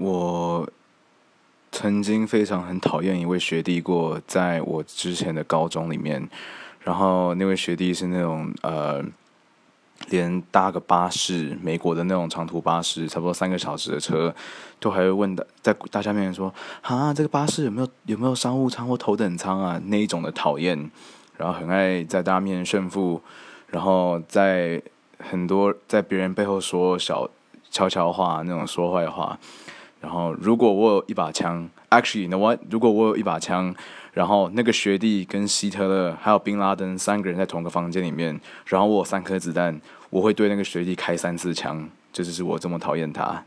我曾经非常很讨厌一位学弟过，在我之前的高中里面，然后那位学弟是那种呃，连搭个巴士，美国的那种长途巴士，差不多三个小时的车，都还会问的，在大家面前说啊，这个巴士有没有有没有商务舱或头等舱啊？那一种的讨厌，然后很爱在大家面前炫富，然后在很多在别人背后说小。悄悄话那种说坏话，然后如果我有一把枪，actually，那我如果我有一把枪，然后那个学弟跟希特勒还有宾拉登三个人在同个房间里面，然后我有三颗子弹，我会对那个学弟开三次枪，这就是我这么讨厌他。